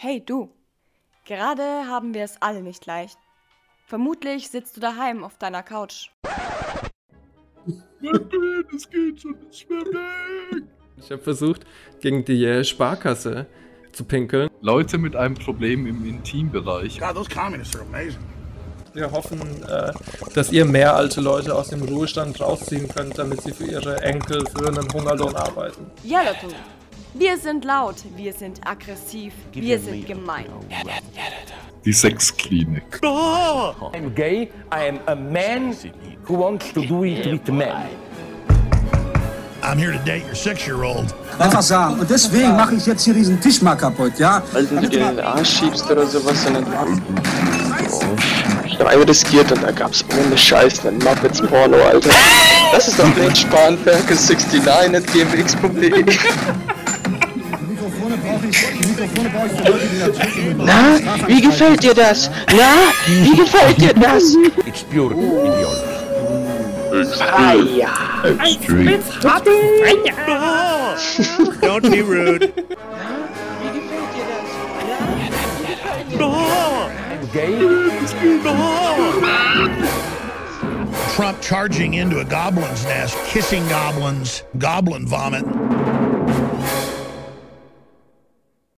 Hey du, gerade haben wir es alle nicht leicht. Vermutlich sitzt du daheim auf deiner Couch. Es geht schon nicht mehr weg. Ich habe versucht, gegen die äh, Sparkasse zu pinkeln. Leute mit einem Problem im Intimbereich. God, those communists are amazing. Wir hoffen, äh, dass ihr mehr alte Leute aus dem Ruhestand rausziehen könnt, damit sie für ihre Enkel für einen Hungerlohn arbeiten. Ja, du. Wir sind laut, wir sind aggressiv, wir sind gemein. Die Sexklinik. I'm gay. I am a man who wants to do it with men. I'm here to date your six-year-old. Einfach sagen. Und deswegen mache ich jetzt hier diesen Tisch mal kaputt, ja? weil du dir in den Arsch schiebst oder sowas, sondern ich habe einmal riskiert und da gab's ohne Scheiß einen Muppets-Porno, Alter. Das ist doch Blade Spanferke 69 at gmx.de. Na, wie gefällt dir das? Na, wie gefällt dir das? It's pure ideology. Ah ja. Don't be rude. Wie gefällt dir das? I'm gay. Trump charging into a goblin's nest, kissing goblins, goblin vomit.